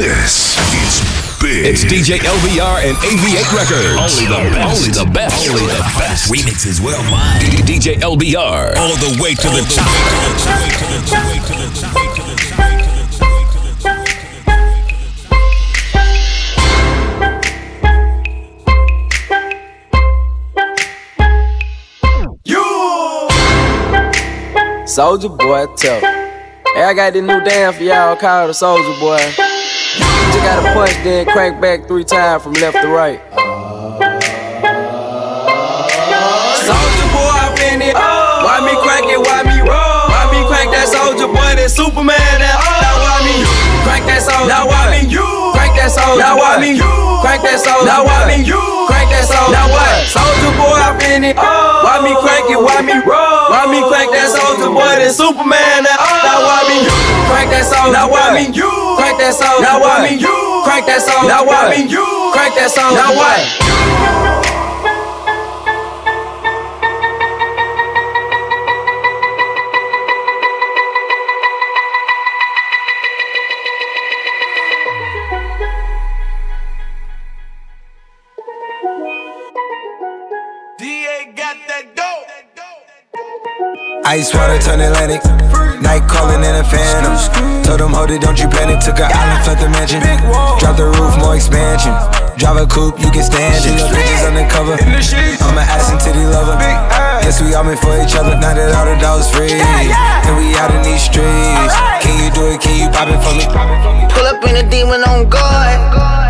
This is big. It's DJ LBR and AV8 Records. Only the best. Only the best. Only the best. Remixes worldwide. DJ LBR. All the way to the top. Soldier boy, tell. Hey, I got this new dance for y'all called the Soldier boy. You gotta punch, then crank back three times from left to right. Soldier boy, I been it. Why me crank it? Why me roll? Why me crank that soldier boy? That Superman? That now why me crank that soldier? Now why me you crank that soldier? Now why me crank that soldier? Now why me you crank that soldier? Now what? Soldier boy, I been it. Oh. Why me crank it? Why me roll? Why me crank that soldier boy? That Superman? That oh. now why me you crank that soldier? Now why me you crank that soldier? Now why me you crank that soldier? Now why me you crank that soldier? Now what? Ice water turn Atlantic. Night calling in a phantom. Told them, hold it, don't you panic. Took an island, fled the mansion. Drop the roof, more expansion. Drive a coupe, you can stand it. Little bitches undercover. I'm an ass and titty lover. Guess we all meant for each other. Now that all the dogs free. And we out in these streets. Can you do it? Can you pop it for me? Pull up in a demon on guard.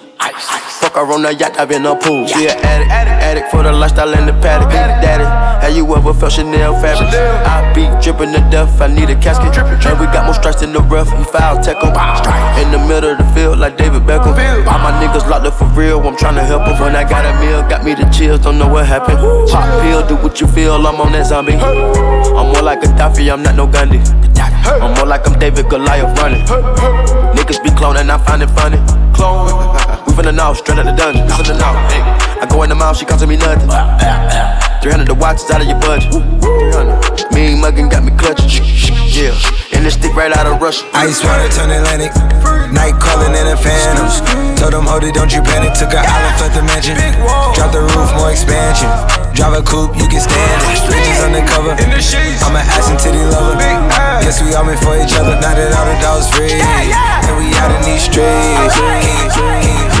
Fuck her on the yacht, I've been a pool. She an addict, addict for the lifestyle and the paddock. Daddy, have you ever felt Chanel fabric? I be dripping to death, I need a casket. And we got more strikes in the rough, he foul tech 'em. In the middle of the field, like David Beckham. All my niggas locked up for real, I'm tryna help 'em. When I got a meal, got me the chills, don't know what happened. Pop pill, do what you feel, I'm on that zombie. I'm more like a Gaddafi, I'm not no Gandhi. I'm more like I'm David Goliath running. Niggas be cloning, I find it funny. Clone. We finna know, straight out the dungeon. Finna know. Hey. I go in the mouth, she costing me nothing. 300 the watch is out of your budget. 300. Mean muggin' got me clutching. Yeah. And this stick right out of Russia. Ice water turn Atlantic. Night calling in a phantom. Told them, hold it, don't you panic. Took an island, fled the mansion. Drop the roof, more expansion. Drive a coupe, you can stand it. Bitches undercover. I'm an ass and titty lover. Guess we all meant for each other. Now that all the dogs free. And we out in these streets niggas.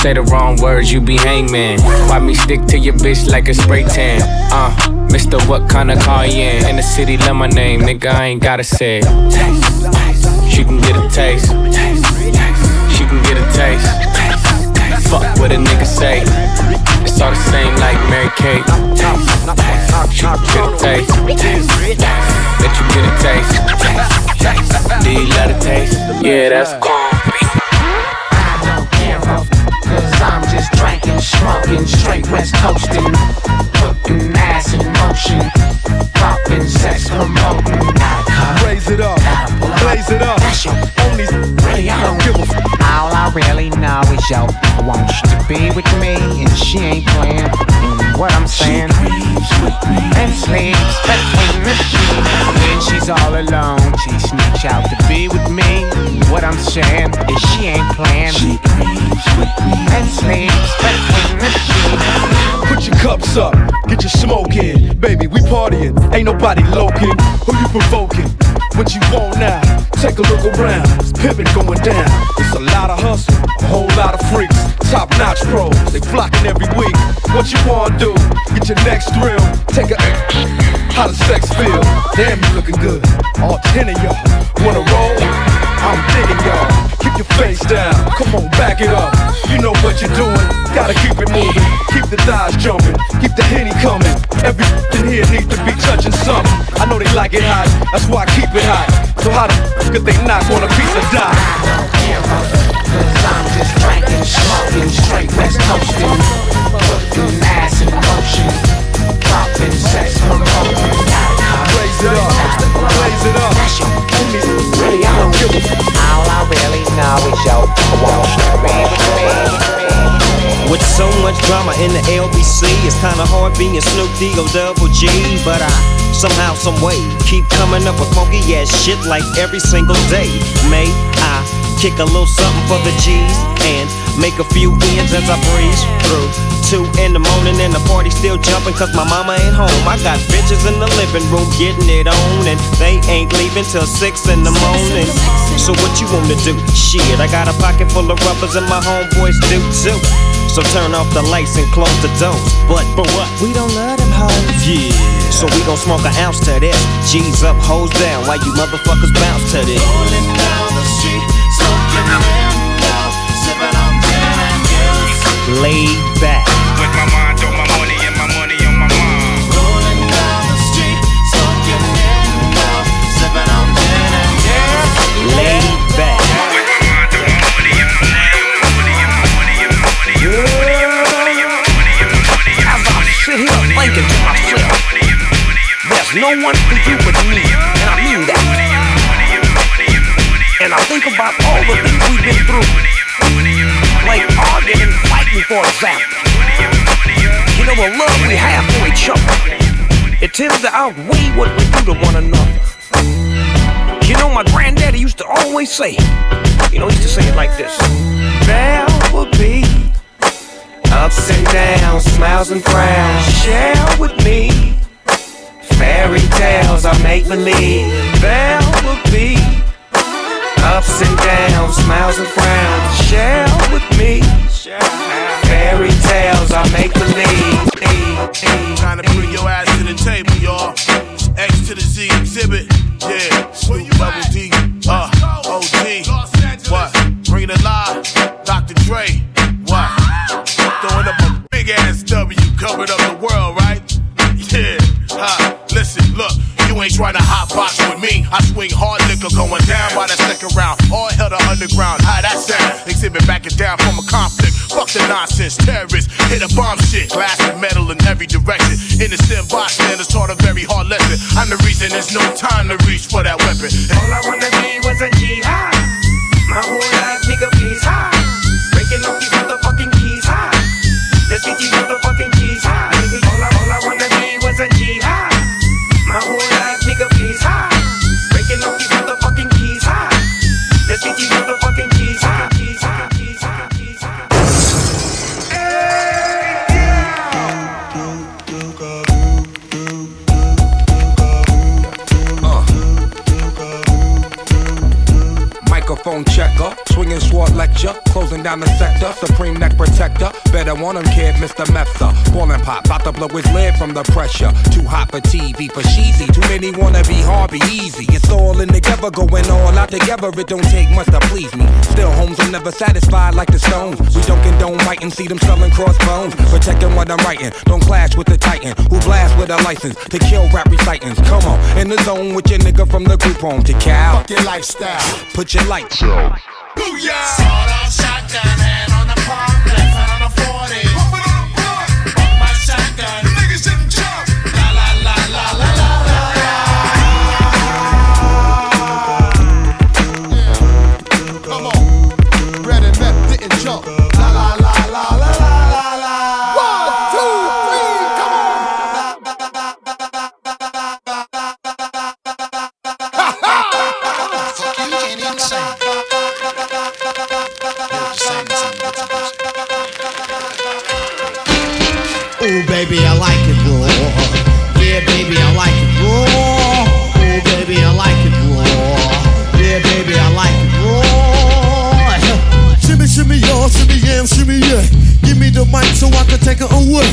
Say the wrong words, you be hangman. Why me stick to your bitch like a spray tan? Uh, Mister, what kind of car you in? In the city, love my name, nigga, I ain't gotta say it. She can get a taste. She can get a taste. Fuck what a nigga say. It's all the same like Mary Kate. She can get a taste. Let you get a taste. Do you love a taste? Yeah, that's cool. Cause I'm just drinking, smoking, straight west coasting. Putting ass in motion. Popping, sex promoting. Raise it up, uh, blaze it up. Only Really, I don't give a f- All I really know is yo wants to be with me, and she ain't playing. What I'm saying, and sleeps between the sheets. When she's all alone, she sneaks out to be with me. What I'm saying is she ain't playing. She and sleeps between the sheets. Put your cups up, get your smoke in. Baby, we partying, ain't nobody loking. Who you provoking? What you want now? Take a look around, it's pimping going down. It's a lot of hustle, a whole lot of freaks. Top notch pros, they flocking every week. What you wanna do? Get your next thrill. Take a. How does sex feel? Damn, you looking good. All ten of y'all wanna roll? I'm digging y'all. Keep your face down. Come on, back it up. You know what you're doing. Gotta keep it moving. Keep the thighs jumping. Keep the henny coming. Everything here needs to be touching something. I know they like it hot. That's why I keep it hot. So how could they not want a piece of die? Cause I'm just drinking, smoking, straight ass. Dropping sex it up. It up. I don't All I really know is yo, won't you be with me? With so much drama in the LBC, it's kinda hard being Snoop D O double G. But I somehow, someway, keep coming up with funky ass shit like every single day. May I kick a little something for the G's and make a few ends as I breeze through. Two in the morning and the party still jumping cause my mama ain't home. I got bitches in the living room getting it on and they ain't leaving till six in the morning. So what you wanna do? Shit, I got a pocket full of rubbers and my homeboys do too. So turn off the lights and close the doors. But for what? We don't love them hoes. Yeah. So we gon' smoke an ounce to this. G's up, hoes down, while you motherfuckers bounce to this. Rolling down the street, smoking sipping on gin and juice. Laid back. There's no one for you but me, and I mean that. And I think about all the things we've been through, like arguing fighting, for example. You know, the love we have for each other, it tends to outweigh what we do to one another. You know, my granddaddy used to always say, you know, he used to say it like this. There will be ups and downs, smiles and frowns. Share with me fairy tales I make believe. There will be ups and downs, smiles and frowns. Share with me fairy tales I make believe. Time to bring your ass to the table, y'all. X to the Z exhibit. Yeah, Snoop Double D. Uh, OG. What? Bring it alive. Dr. Dre. Covered up the world, right? Yeah. Uh, listen, look. You ain't trying to hot box with me. I swing hard liquor going down by the second round. All hell to underground. How that sound? Exhibit backing down from a conflict. Fuck the nonsense. Terrorists hit a bomb shit. Glass and metal in every direction. Innocent bystanders taught a very hard lesson. I'm the reason there's no time to reach for that weapon. All I wanna be was a jihad. My whole life, nigga, please high. Breaking off sword closing down the sector, supreme neck protector. Better want him, kid, Mr. Mepsa. Ballin' pop, about to blow his lid from the pressure. Too hot for TV, for cheesy. Too many wanna be hard, be easy. It's all in together, going all out together. It don't take much to please me. Still, homes are never satisfied like the Stones. We don't condone biting, see them selling crossbones. Protecting what I'm writing, don't clash with the Titan who blast with a license to kill rap recitants. Come on, in the zone with your nigga from the group home to Cal. Fuck your lifestyle. Put your lights out. Booyah! Sawed off shotgun, hand on the park, baby, I like it raw. Yeah, baby, I like it raw. Oh, baby, I like it raw. Yeah, baby, I like it raw. Shimmy, shimmy, y'all, shimmy, yam, shimmy, yeah. Give me the mic so I can take it away.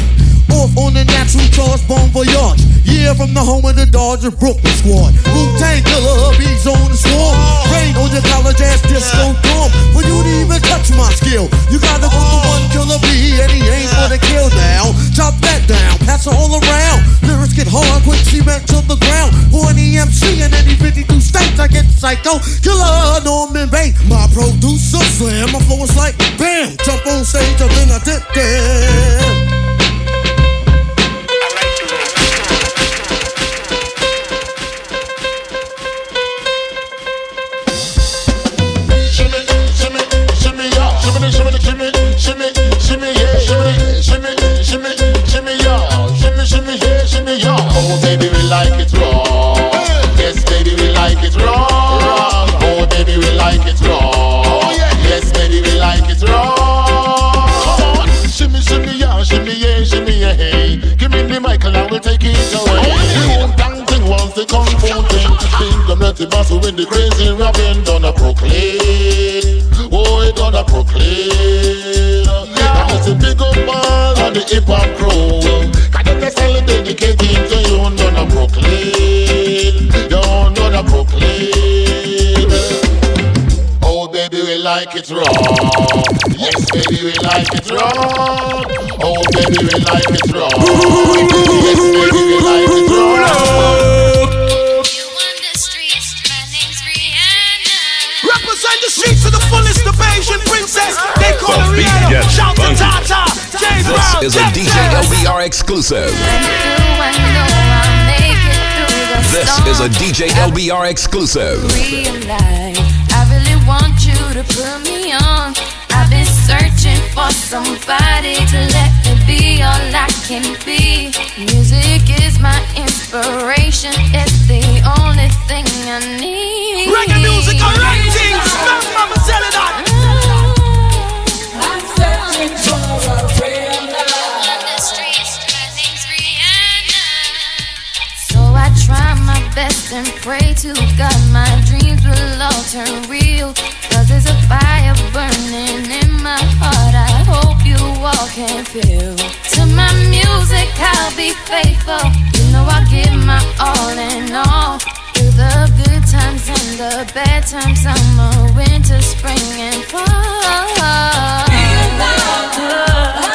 Off on the natural charge, bon voyage. Yeah from the home of the Dodger Brooklyn squad. Wu Tang killer, bees on the swarm. Rain on your college ass disco dorm. For you to even touch my skill, you gotta put the one killer bee, and he ain't gonna kill now. Chop that down, pass it all around. Lyrics get hard, quick cement to the ground. For an EMC in any 52 states, I get psycho. Killer Norman Bates, my producer slam. My flow is like bam, jump on stage, and then I dip there. Kung fu thing. Think I'm not the boss when the crazy rapping done a proclaim. Oh, it done a proclaim. Yeah. I'm a big up all on the hip hop crew. Cause them style dedicated to you, of Brooklyn. You of Brooklyn. Oh, baby, we like it raw. Yes, baby, we like it raw. Oh, baby, we like it raw. Yes, baby, we like it raw. Fullest, Asian princess. They call her Rihanna. gets Shout to. Tata, James Brown. This is a Jeff DJ LBR exclusive. This is a DJ LBR exclusive. realize I really want you to put me on. I've been searching for somebody to let me be all I can be. Music is my inspiration, it's the only thing I need. Reggae music, alright, can feel. To my music, I'll be faithful. You know I'll give my all and all. Through the good times and the bad times, summer, winter, spring, and fall. Massive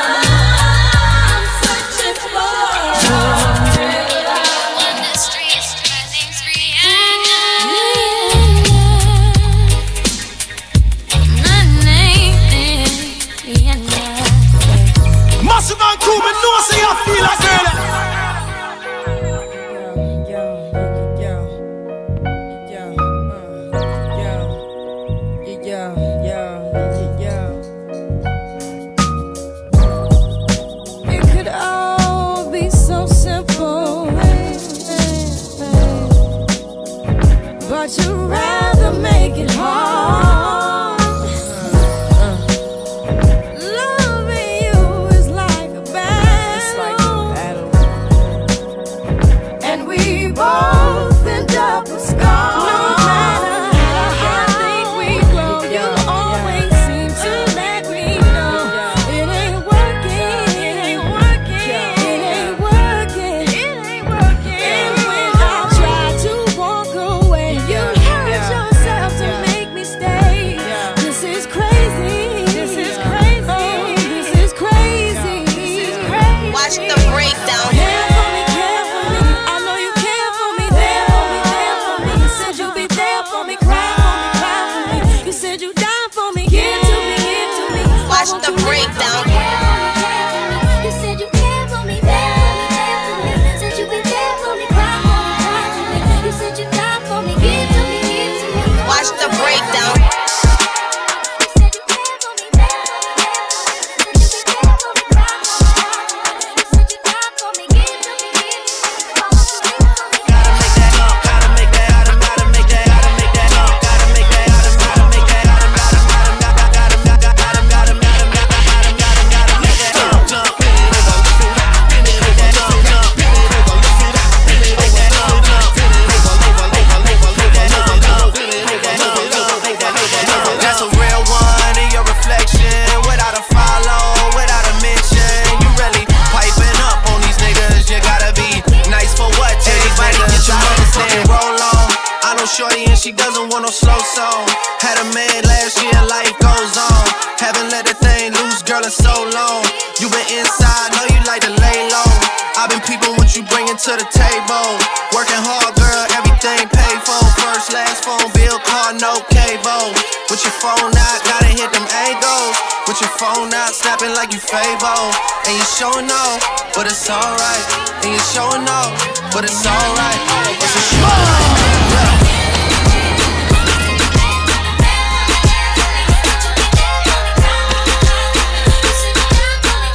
alright. And you're showing off, but it's alright. It's a show.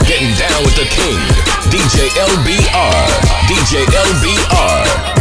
Getting down with the king, DJ LBR. DJ LBR.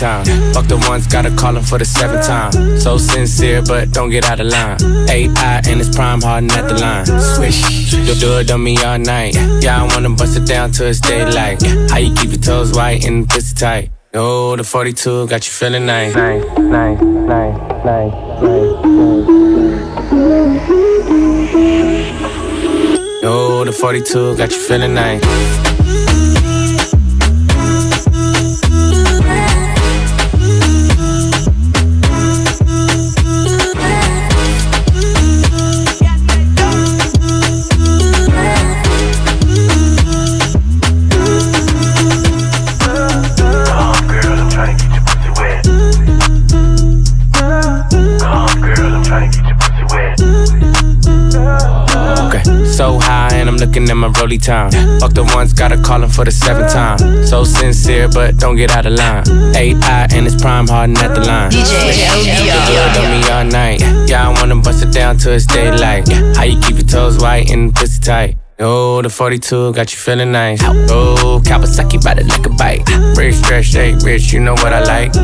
Time. Fuck the ones, gotta call him for the seventh time. So sincere, but don't get out of line. AI and it's prime hardin' at the line. Swish, do, do it on me all night. Yeah, I wanna bust it down till it's daylight. How you keep your toes white and pussy tight? Oh, the 42 got you feeling nice. Nice, nice, nice, nice, Oh, the 42 got you feeling nice. Looking at my rolly time. Fuck the ones, gotta call him for the seventh time. So sincere, but don't get out of line. AI and it's prime hardin' at the line. DJ Good on me all night. Yeah, I wanna bust it down till it's daylight. How you keep your toes white and pussy tight? Oh, the 42 got you feeling nice. Oh, Kawasaki ride it like a bike. Rich, stretch, shake, rich, you know what I like.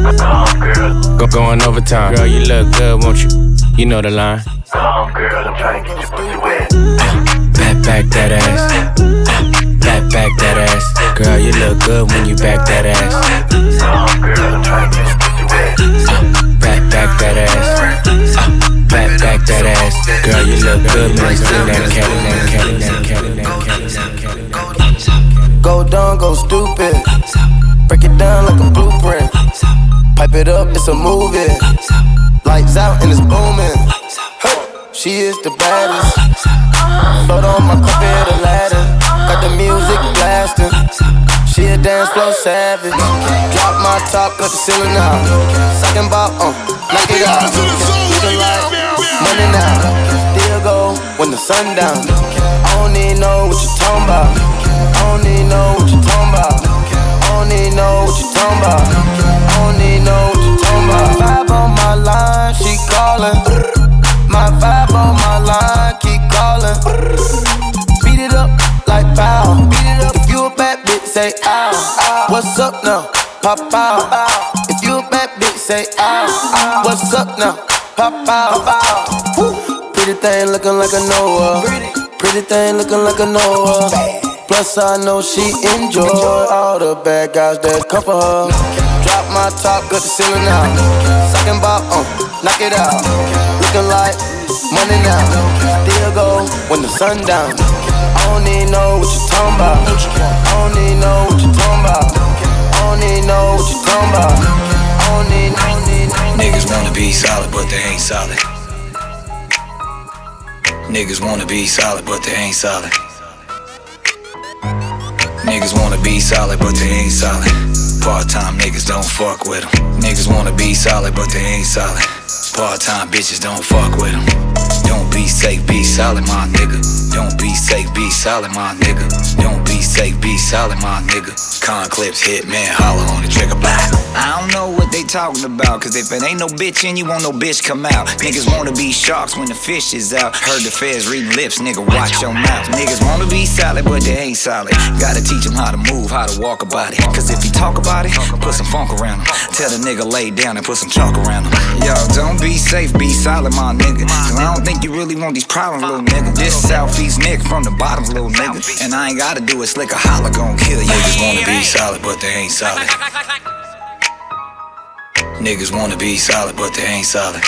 Go going overtime. Girl, you look good, won't you? You know the line. Come, girl, I'm trying to get your pussy wet back that ass. Back, back that ass. Girl, you look good when you back that ass. Back, back that ass. Back, back that ass. Girl, you look good when you back that ass. Go down, go stupid. Break it down like a blueprint. Pipe it up, it's a movie. Lights out and it's booming. She is the baddest. Float on my carpet, the ladder. Got the music blasting. She a dance floor savage. Drop my top, cut the ceiling out. Second bop, uh, knock it out. Like money now. Still go when the sun down. I don't need know what you talking about. I don't know what you talking about. I don't know what you. I don't know what you. Vibe on my line, she calling. My vibe on my line, calling. Beat it up like pow. Beat it up. If you a bad bitch, say ow. What's up now? Pop out. If you a bad bitch, say ow. What's up now? Pop out. Pretty thing looking like a Noah. Pretty thing looking like a Noah. Plus I know she enjoy all the bad guys that come for her. Drop my top, the ceiling out. Second bop, uh, knock it out. Looking like money now. Go when the sun down. I don't need know what you talking about. I don't need know what you talking about. I don't need know what you talking about. Niggas wanna be solid, but they ain't solid. Niggas wanna be solid, but they ain't solid. Niggas wanna be solid, but they ain't solid. Part time niggas don't fuck with them. Niggas wanna be solid, but they ain't solid. Part time bitches don't fuck with them. Don't be safe, be solid, my nigga. Don't be safe, be solid, my nigga. Don't be safe, be solid, my nigga. Con clips hit, man, holler on the trigger, blah. I don't know what they talking about, cause if it ain't no bitch in, you won't no bitch come out. Niggas wanna be sharks when the fish is out. Heard the feds reading lips, nigga, watch your mouth. Niggas wanna be solid, but they ain't solid. Gotta teach them how to move, how to walk about it. Cause if you talk about it, put some funk around them. Tell the nigga lay down and put some chalk around them. Yo, don't be safe, be solid, my nigga. Cause I don't think you really want these problems, little nigga. This Southeast nigga from the bottom, little nigga. And I ain't gotta do it slick a holler, gon' kill you. Niggas wanna be solid, but they ain't solid. Niggas wanna be solid, but they ain't solid.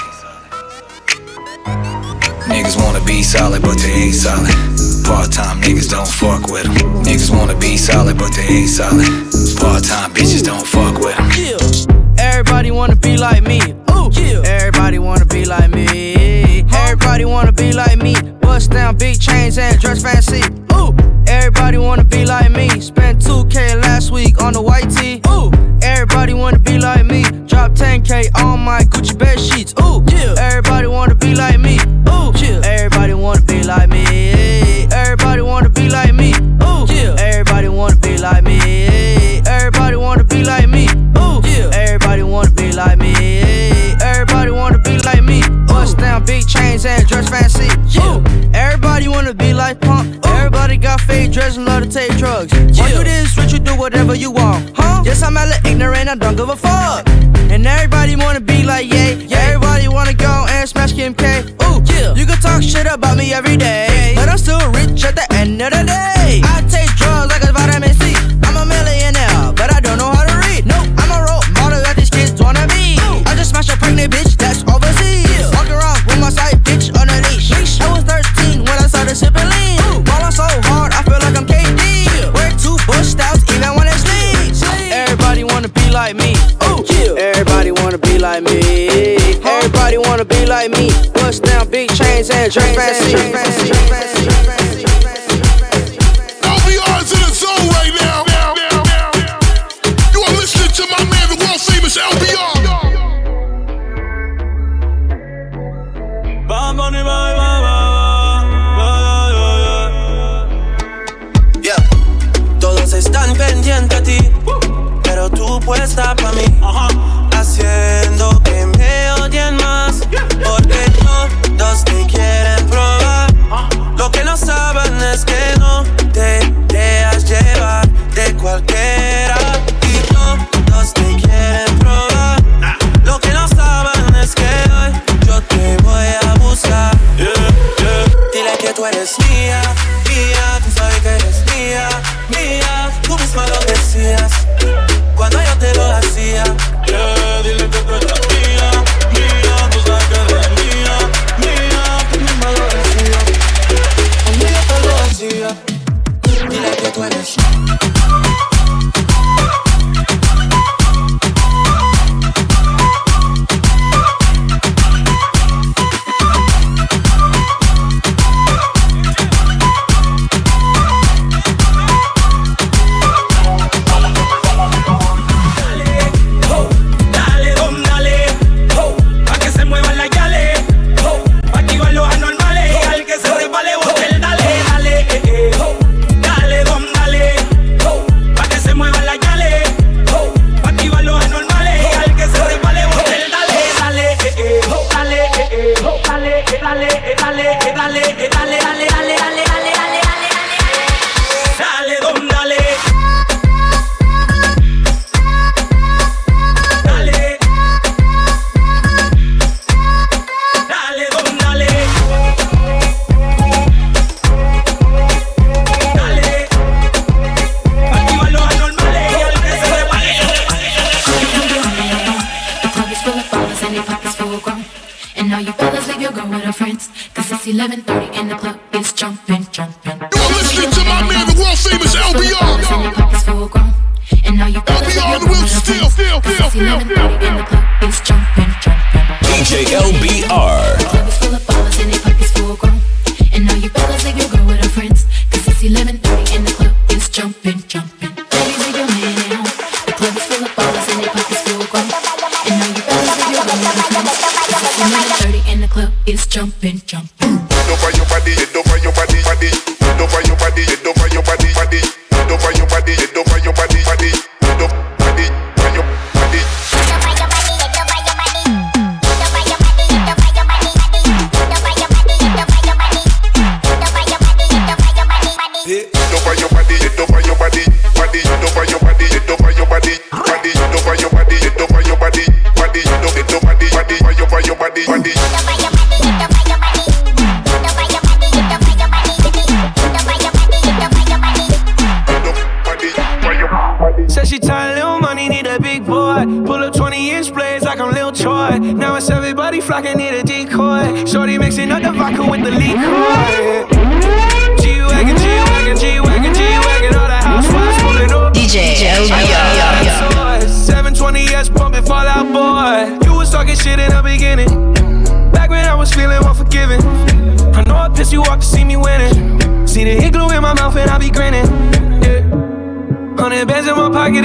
Niggas wanna be solid, but they ain't solid. Part time niggas don't fuck with them. Niggas wanna be solid, but they ain't solid. Part time bitches don't fuck with them. Yeah. Everybody wanna be like me. Yeah. Everybody wanna be like me. Everybody wanna be like me. Bust down big chains and dress fancy. Ooh. Everybody wanna be like me. Spent 2K last week on the white tee. Ooh. Everybody wanna be like me. Drop 10K on my Gucci bed sheets. Ooh. Yeah. Everybody wanna be like me. Ooh. Yeah. Everybody wanna be like me. Everybody wanna be like me. Whatever you want, huh? Yes, I'm hella ignorant, I don't give a fuck. And everybody wanna be big chains and dress fancy.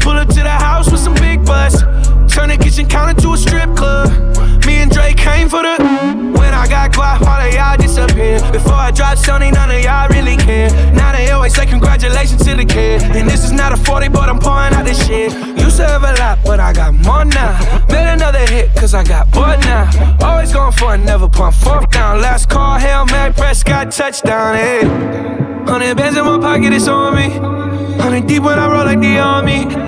Pull up to the house with some big butts. Turn the kitchen counter to a strip club. Me and Drake came for the. When I got quiet, all of y'all disappear. Before I dropped Sony, none of y'all really care. Now they always say congratulations to the kid. And this is not a 40, but I'm pouring out this shit. Used to have a lot, but I got more now. Made another hit, cause I got bored now. Always going for it, never pump fourth down. Last call, Hail Mary, Prescott, touchdown, hey. Eh. Hundred bands in my pocket, it's on me. Hundred deep when I roll like the army.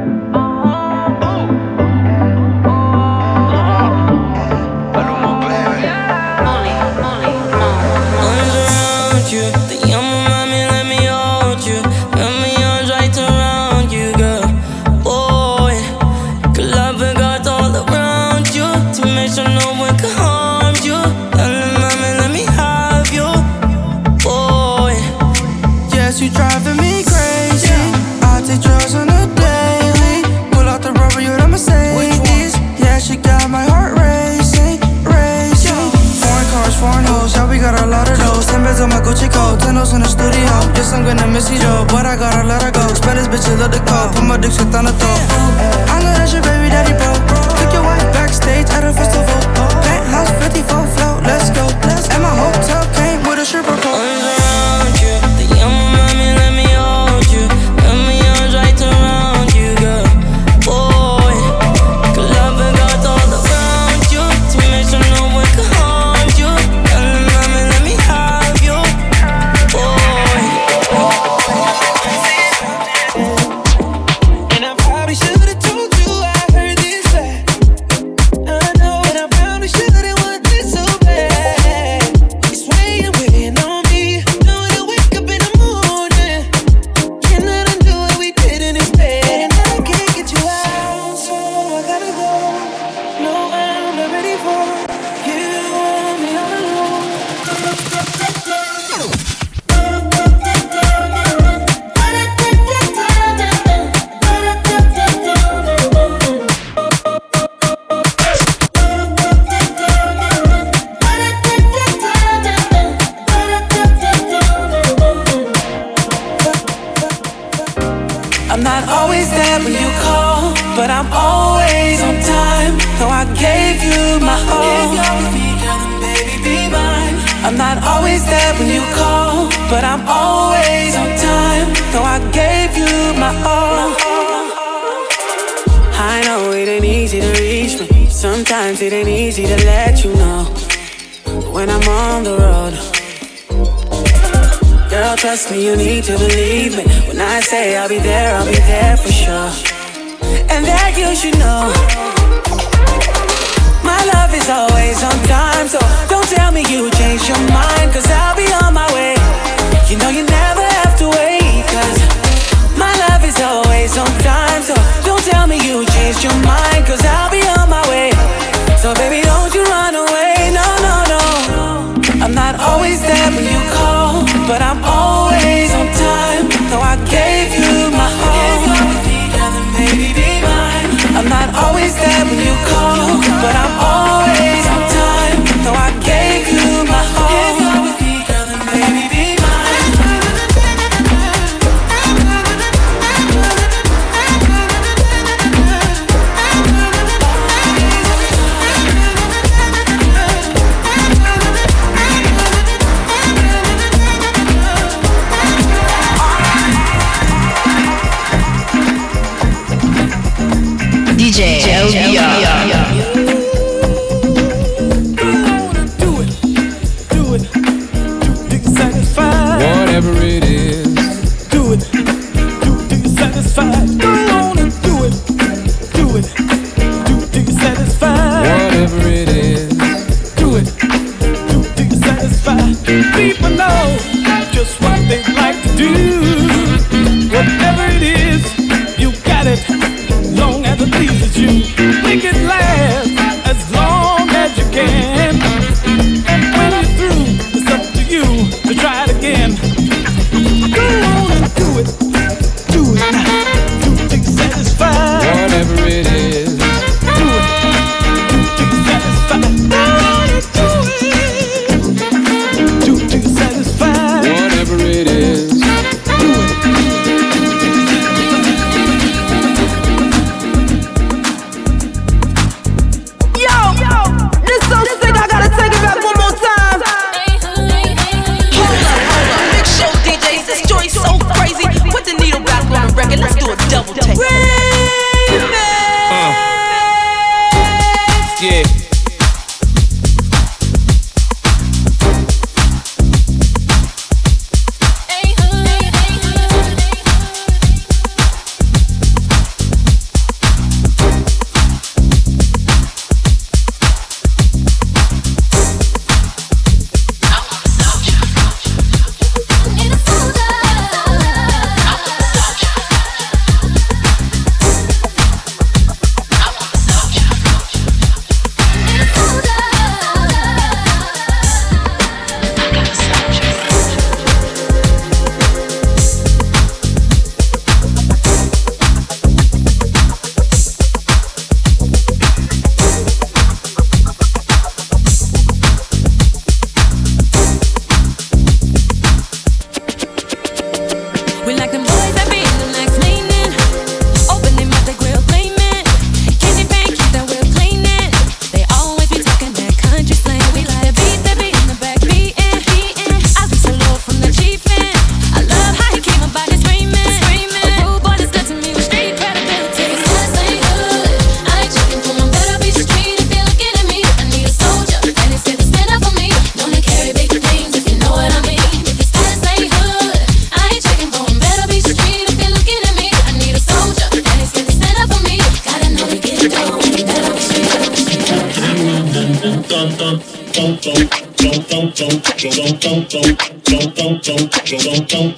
Gucci coat, tennos in the studio. Yes, I'm gonna miss you, Joe, but I gotta let her go. Spend this bitch, love the code. Put my dick shit on the throat. I know that's your baby daddy, bro. Took your wife backstage at a festival. Penthouse 54 float, always there when you call, but I'm always on time. Though I gave you my all. If you're me, girl, then baby, be mine. I'm not always there when you call, but I'm always on time. Though I gave you my all. I know it ain't easy to reach me. Sometimes it ain't easy to let you know when I'm on the road. Girl, trust me, you need to believe me. When I say I'll be there, I'll be there for sure. And that you should know. My love is always on time, so don't tell me you changed your mind, cause I'll be on my way. You know you never have to wait, cause my love is always on time, so don't tell me you changed your mind, cause I'll be on my way. So baby, don't you run away, no. I'm not always there when you call, but I'm always on time. Though I gave you my all. I'm not always there when you call, but I'm always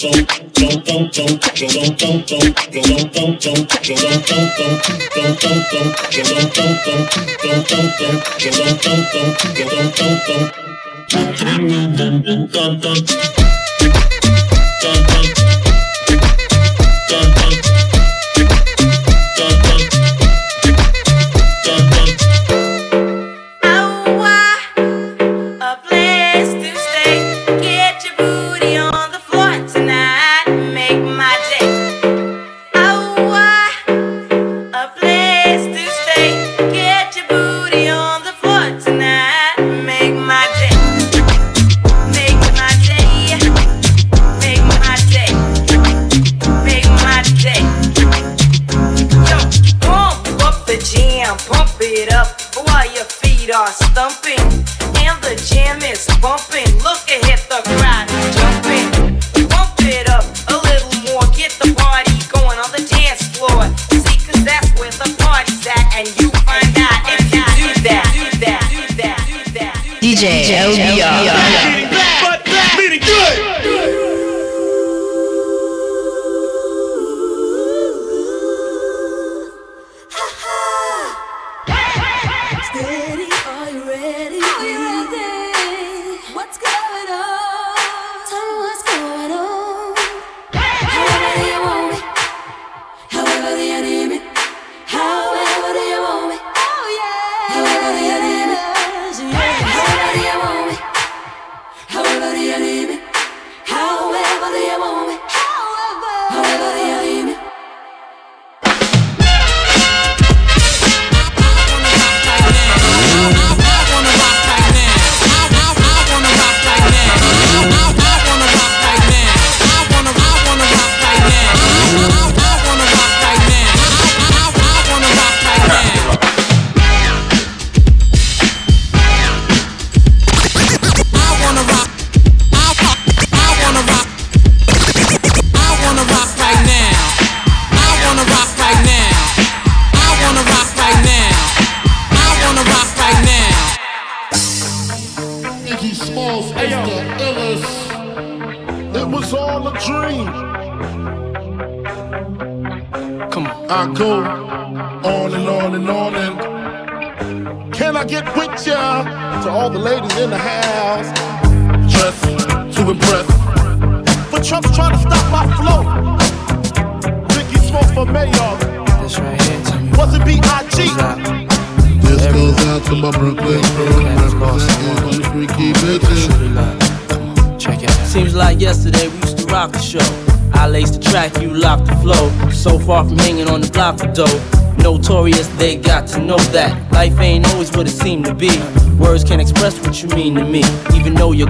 A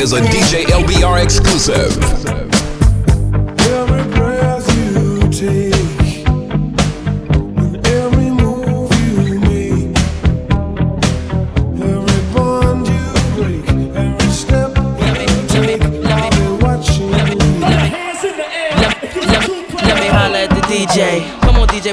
Is a DJ LBR exclusive.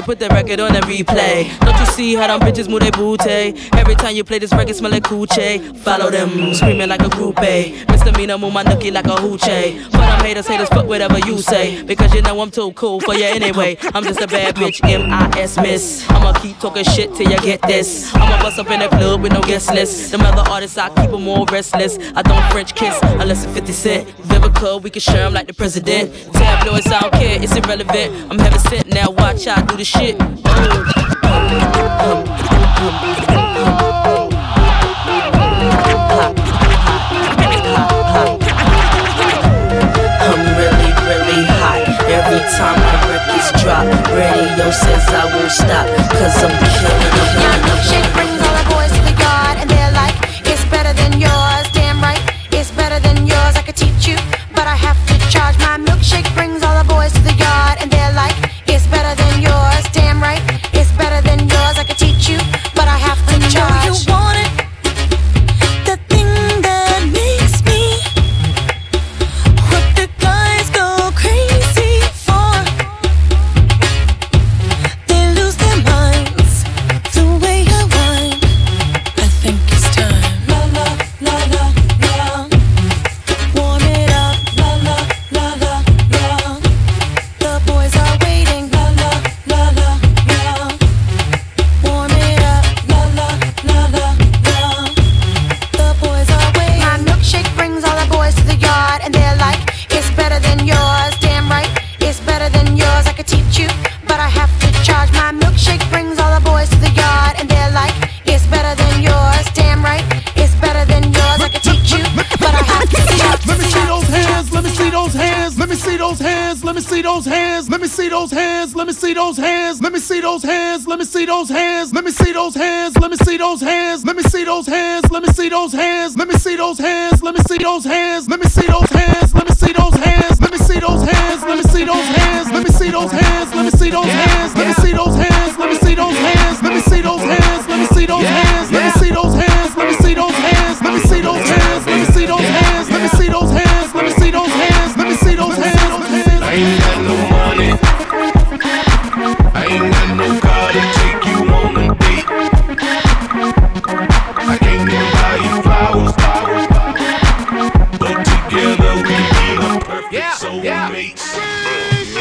Put the record on and replay. Don't you see how them bitches move their booty? Every time you play this record, smell like coochie. Follow them, screaming like a groupie. Misdemeanor, move my nookie like a hoochie. But I'm haters, haters, fuck whatever you say. Because you know I'm too cool for you anyway. I'm just a bad bitch, M.I.S. Miss. I'ma keep talking shit till you get this. I'ma bust up in the club with no guest list. Them other artists, I keep them all restless. I don't French kiss unless it's 50 Cent. Vivica, we can share 'em like the president. Tabloids, I don't care, it's irrelevant. I'm heaven sent, now watch I do the shit. I'm really, really hot. Every time my records drop, radio says I won't stop. Cause I'm killing them. Those hands. Let me see those hands. Let me see those hands. Let me see those hands. Let me see those hands. Let me see those hands. Let me see those hands. Let me see those hands. Let me see those hands. Let me see those hands. Let me see those hands. Let me see those hands. Perfect soulmates.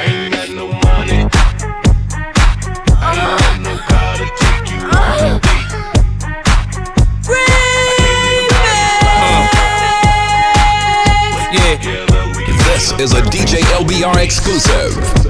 Ain't got no money. I ain't got no car to take you on a date. Yeah. This is a DJ LBR exclusive.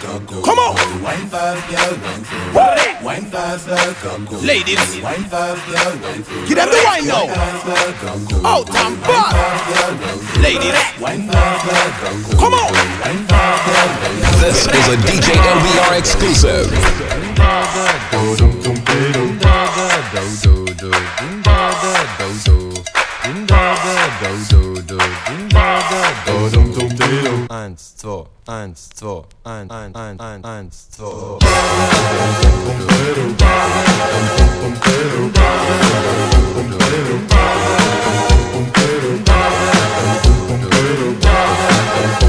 go go. Come on. Wine fast, girl, wine slow. Wine fast, girl, go go. Ladies, wine fast, girl, wine slow. Give them the wine now. Oh, damn bad. Ladies, wine fast, girl, go go. Come on. This is a DJ LBR exclusive. Eins, zwei, eins, zwei, ein, ein, ein, ein, eins, zwei. Weekend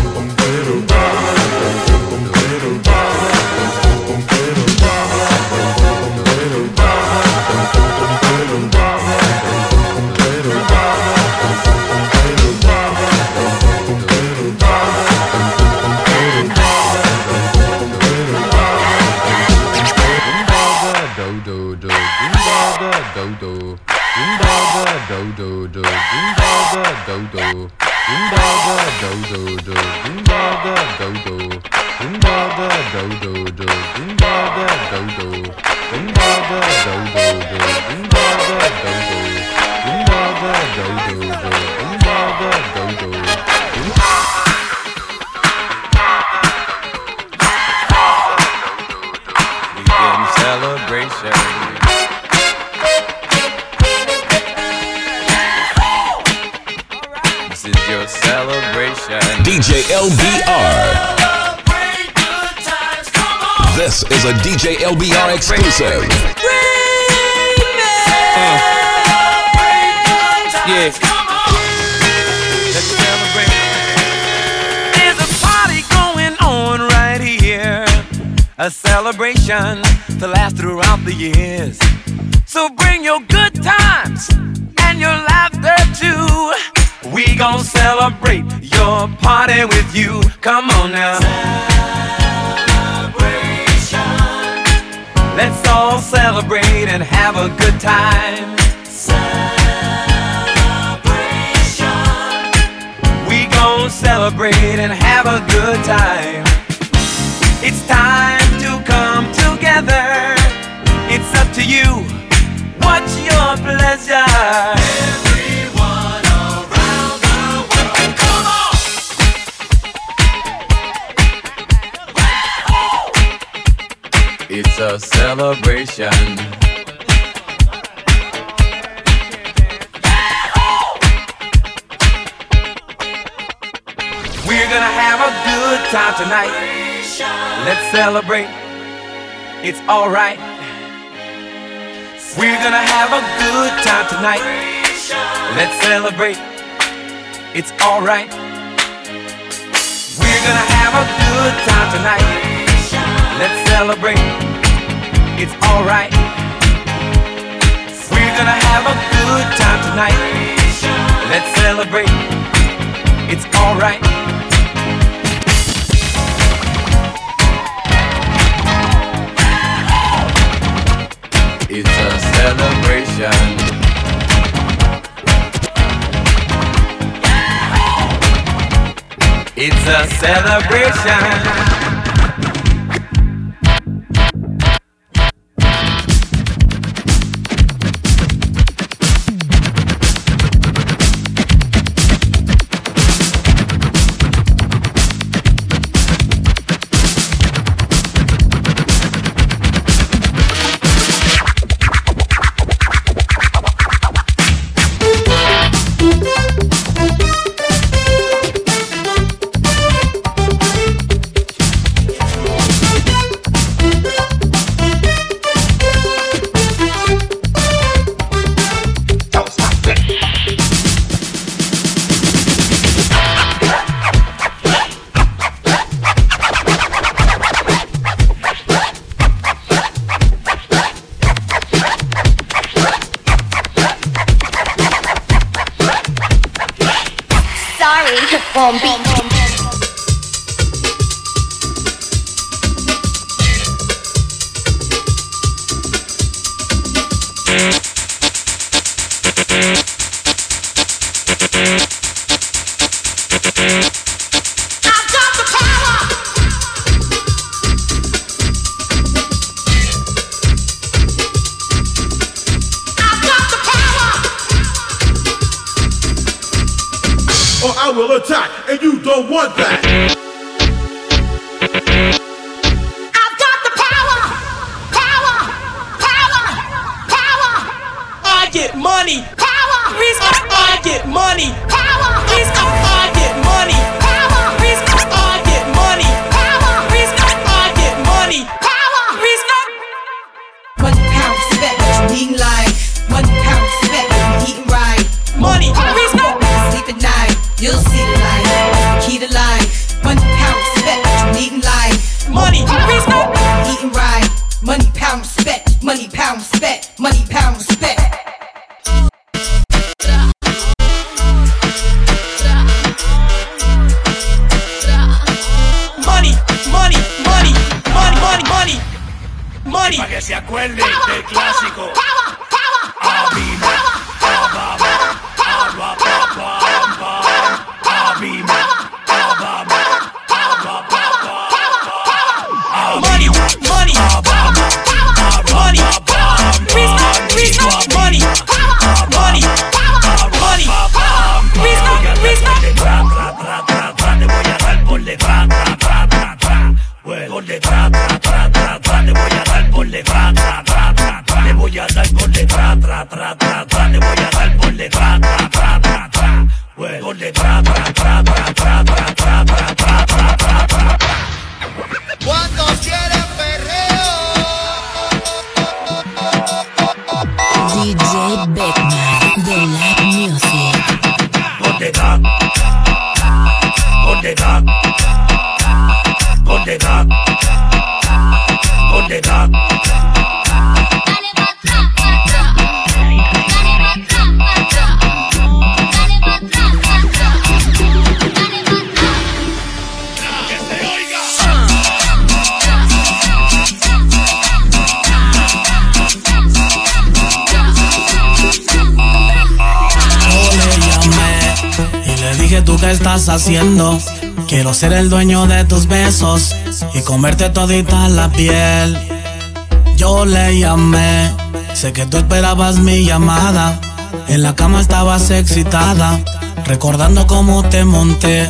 LBR exclusive. Yeah. Let's celebrate. There's a party going on right here. A celebration to last throughout the years. So bring your good times and your laughter too. We gon' celebrate your party with you. Come on now. Let's all celebrate and have a good time. Celebration. We gon' celebrate and have a good time. It's time to come together. It's up to you. What's your pleasure? The a celebration. We're gonna have a good time tonight. Let's celebrate. It's alright. We're gonna have a good time tonight. Let's celebrate. It's alright. We're gonna have a good time tonight. Let's celebrate it's alright. We're gonna have a good time tonight. Let's celebrate, it's alright. It's a celebration. It's a celebration. se acuerden del clásico. Ser el dueño de tus besos y comerte todita la piel. Yo le llamé, sé que tú esperabas mi llamada. En la cama estabas excitada, recordando cómo te monté.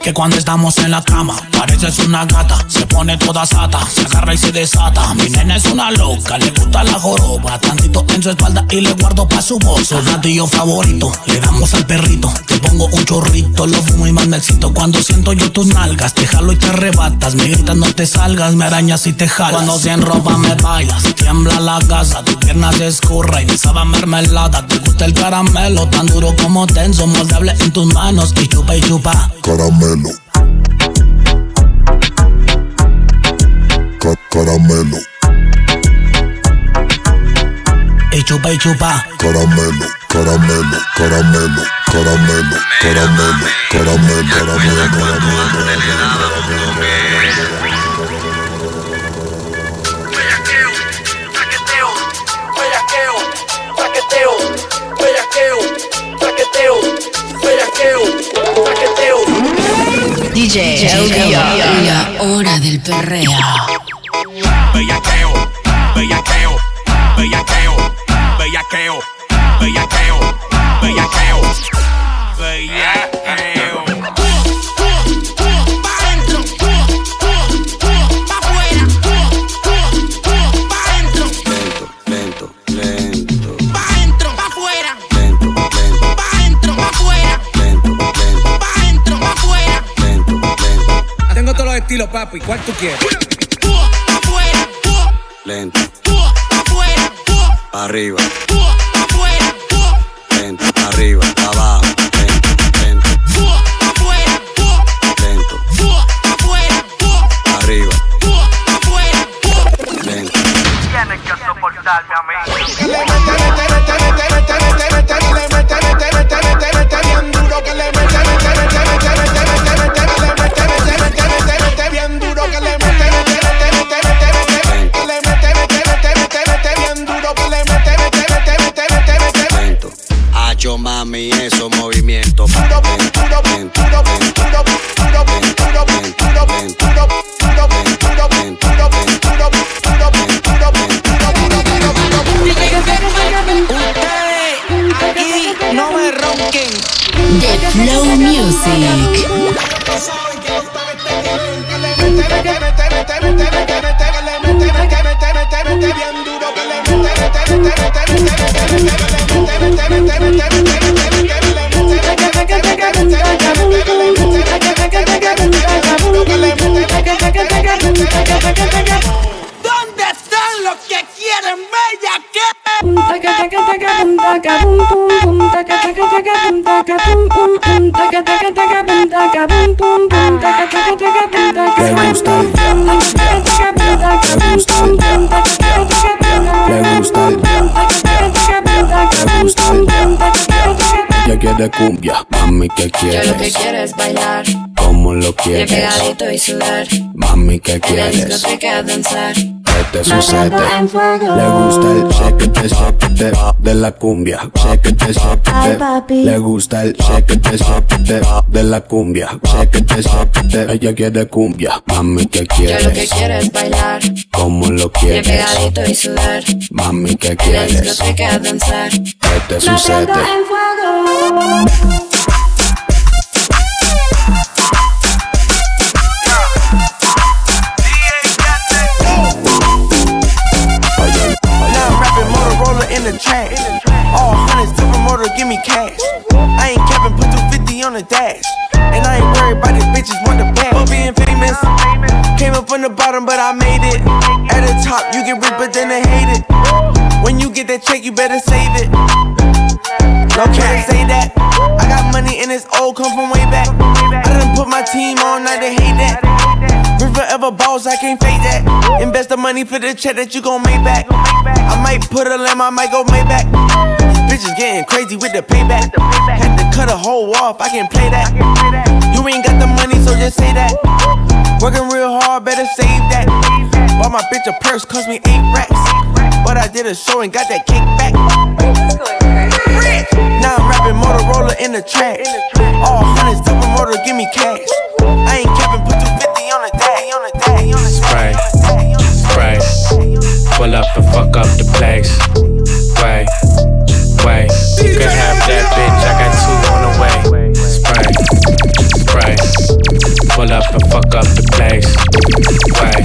Que cuando estamos en la cama, pareces una gata. Se pone toda sata, se agarra y se desata. Mi nena es una loca, le gusta la joroba. Tantito en su espalda y le guardo pa' su voz. Su gatillo favorito, le damos al perrito. Te pongo un chorrito, lo fumo y más me excito. Cuando siento yo tus nalgas, te jalo y te arrebatas. Me gritas no te salgas, me arañas y te jalas. Cuando se enropa me bailas, tiembla la casa. Tu pierna se escurra y me sabe mermelada. Te gusta el caramelo, tan duro como tenso. Moldeable en tus manos y chupa y chupa. Caramelo. Caramelo. Y chupa y chupa. Caramelo, caramelo, caramelo, caramelo, caramelo, caramelo, caramelo, DJ LBR. La hora del perreo bellaqueo, bellaqueo, bellaqueo, bellaqueo, bellaqueo, bellaqueo, bellaqueo. estilo, papi. ¿Cuál tú quieres? Tú, afuera, tú, arriba. ¿Dónde están los que quieren bella que? Le gusta el. Le el. Le el. Le el. Ella quiere cumbia, mami, ¿qué Yo lo que quieres? quiero es bailar, ¿Cómo lo quieres? pegadito y sudar. Mami, ¿qué quieres? danzar. ¿Qué te sucede? Le gusta el shake shake de la cumbia. Shake shake. Le gusta el shake shake de la cumbia. Shake shake Ella quiere cumbia. Mami, ¿qué Yo lo que quieres? quiero es bailar, ¿Cómo lo quieres? pegadito y sudar. Mami, ¿qué En la quieres? discoteca danzar. ¿Qué te sucede? Trash. All hundreds, different motor, give me cash. I ain't capping, put 250 on the dash. And I ain't worried about these bitches, want the bag. For being famous, came up from the bottom, but I made it. At the top, you get rich, but then they hate it. When you get that check, you better save it. No can't say that. I got money and it's old, come from way back. I done put my team on, now they hate that. Rich forever balls, I can't fake that. Invest the money for the check that you gon' make back. I might put a limb, I might go make back. Bitches getting crazy with the payback. Had to cut a hole off, I can play that. You ain't got the money, so just say that. Working real hard, better save that. Bought my bitch a purse, cost me eight racks. But I did a show and got that kick back. Now I'm rapping Motorola in the track. All hunnids, supermodels, give me cash. I ain't capping, put 250 Spray, spray. Pull up and fuck up the place. Wait, wait. You can have that bitch, I got two on the way. Pull up and fuck up the place. Wait,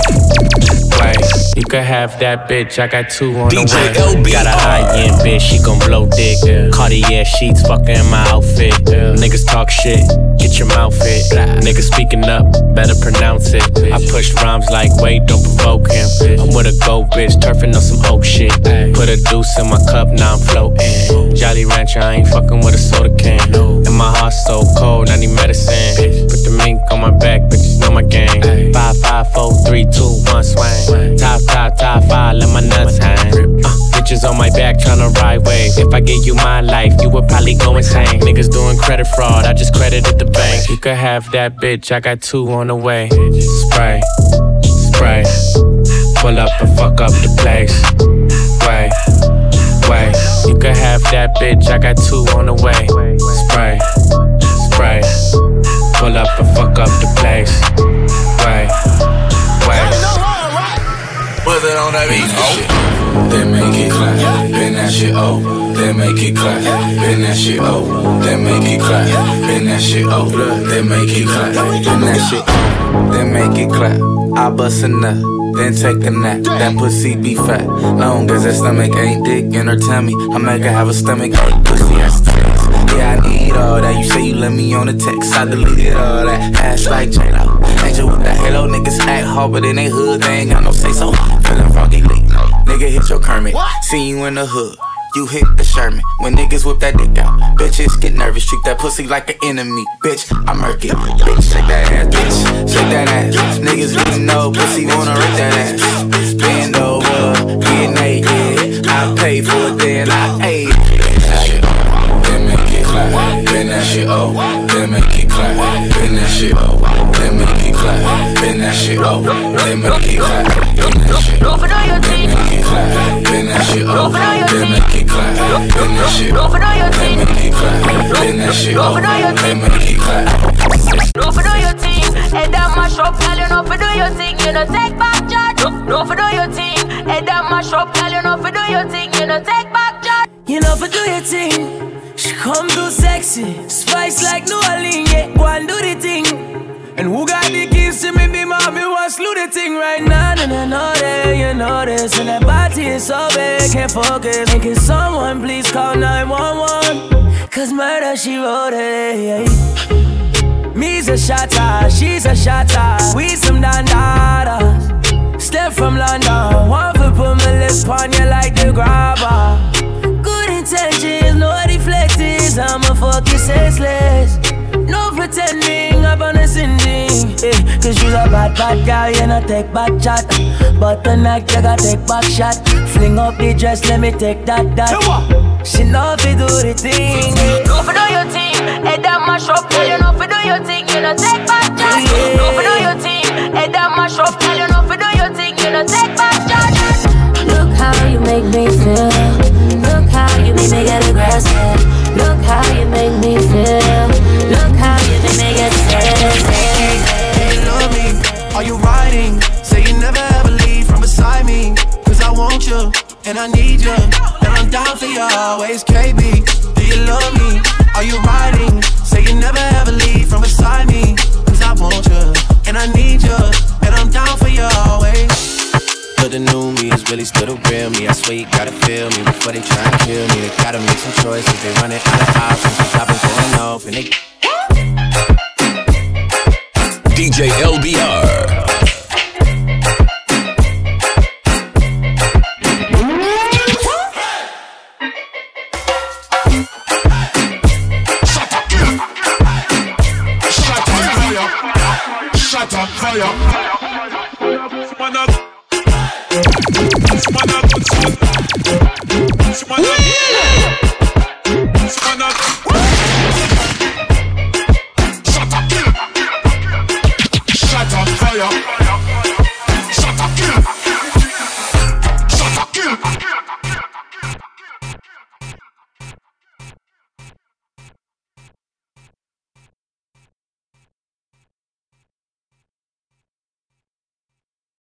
wait. You can have that bitch, I got two on the way. Got a high end bitch, she gon' blow dick. Cartier sheets, fucking in my outfit. Niggas talk shit, get your mouth fit. Niggas speaking up, better pronounce it. I push rhymes like, wait, don't provoke him. I'm with a gold bitch, turfing on some oak shit. Put a deuce in my cup, now I'm floating. Jolly Rancher, I ain't fucking with a soda can. No. And my heart so cold, I need medicine. Put the mink on my back, bitches know my game. Five, five, four, three, two, one, swing. Top, top, top five, let my nuts hang. Uh, bitches on my back tryna ride wave. If I gave you my life, you would probably go insane. Niggas doing credit fraud, I just credited the bank. You could have that bitch, I got two on the way. Spray, spray. Pull up and fuck up the place. Wait, wait. You could have that bitch, I got two on the way. It clap, bend that shit oh. Then make it clap, bend that shit oh. Then make it clap, bend that shit oh. Then make it clap. I bust a nut, then take a nap. That pussy be fat, long as that stomach ain't dick in her tummy. I make her have a stomach ache, pussy ass. Yeah, I need all that. You say you let me on the text, I deleted all that. Ass like J-Lo, angel with that halo. Niggas act hard, but in they hood, they ain't got no say so. Feeling froggy lit, nigga hit your Kermit. See you in the hood. You hit the Sherman when niggas whip that dick out. Bitches get nervous, treat that pussy like an enemy. Bitch, I murk it. Bitch, shake that ass, bitch, shake that ass. Niggas getting no pussy, wanna rip that ass. Bend over, get naked. I pay for it, then I ate bend that shit oh. Then make it clap, bend that shit oh. Then make it clap, bend that shit oh. Then make it clap, bend that shit oh. Then make it clap, bend that shit oh. Then make it clap, bend that shit oh. Then make it clap, bend that shit oh. Then make it clap. No for do your thing, head down mash up, girl. You know for do your thing, you know take back charge. No for do your thing, head down mash up, girl. You know for do your thing, you know take back charge. You know for do your thing. She come too sexy, spice like New Orleans. Yeah, go and do the thing. And who got the keys to me? Be mommy, wants do the thing right now. And I know that you know this. And that body is so big, can't focus. Making someone please call 911. Cause murder, she wrote it. Yeah. Me's a shotter, she's a shotter. We some dandadas. Step from London, one for put my lips on you like the grabber. I'm a fucking senseless. No pretending up on a sending. Eh, Cause you're a bad, bad girl, you know take back chat. But tonight you gotta take back shot. Fling up the dress, let me take that, that. She know fi do the thing. No for do your thing, head down mash up, girl. You know for do your thing, you know take back charge. No for do your thing, head down mash up, girl. You know for do your thing, you know take back charge. Look how you make me feel. Make me get aggressive. Look how you make me feel. Look how you make me get You love me? Are you riding? Say you never ever leave from beside me. Cause I want you and I need you. And I'm down for you always, KB. Do you love me? Are you riding? Say you never ever leave from beside me. Cause I want you and I need you. And I'm down for you always still the new me, is really still the real me. I swear you gotta feel me before they try and kill me. They gotta make some choices, they running out of options. Cause I've been going off and they. DJ LBR. Shut up, fire! my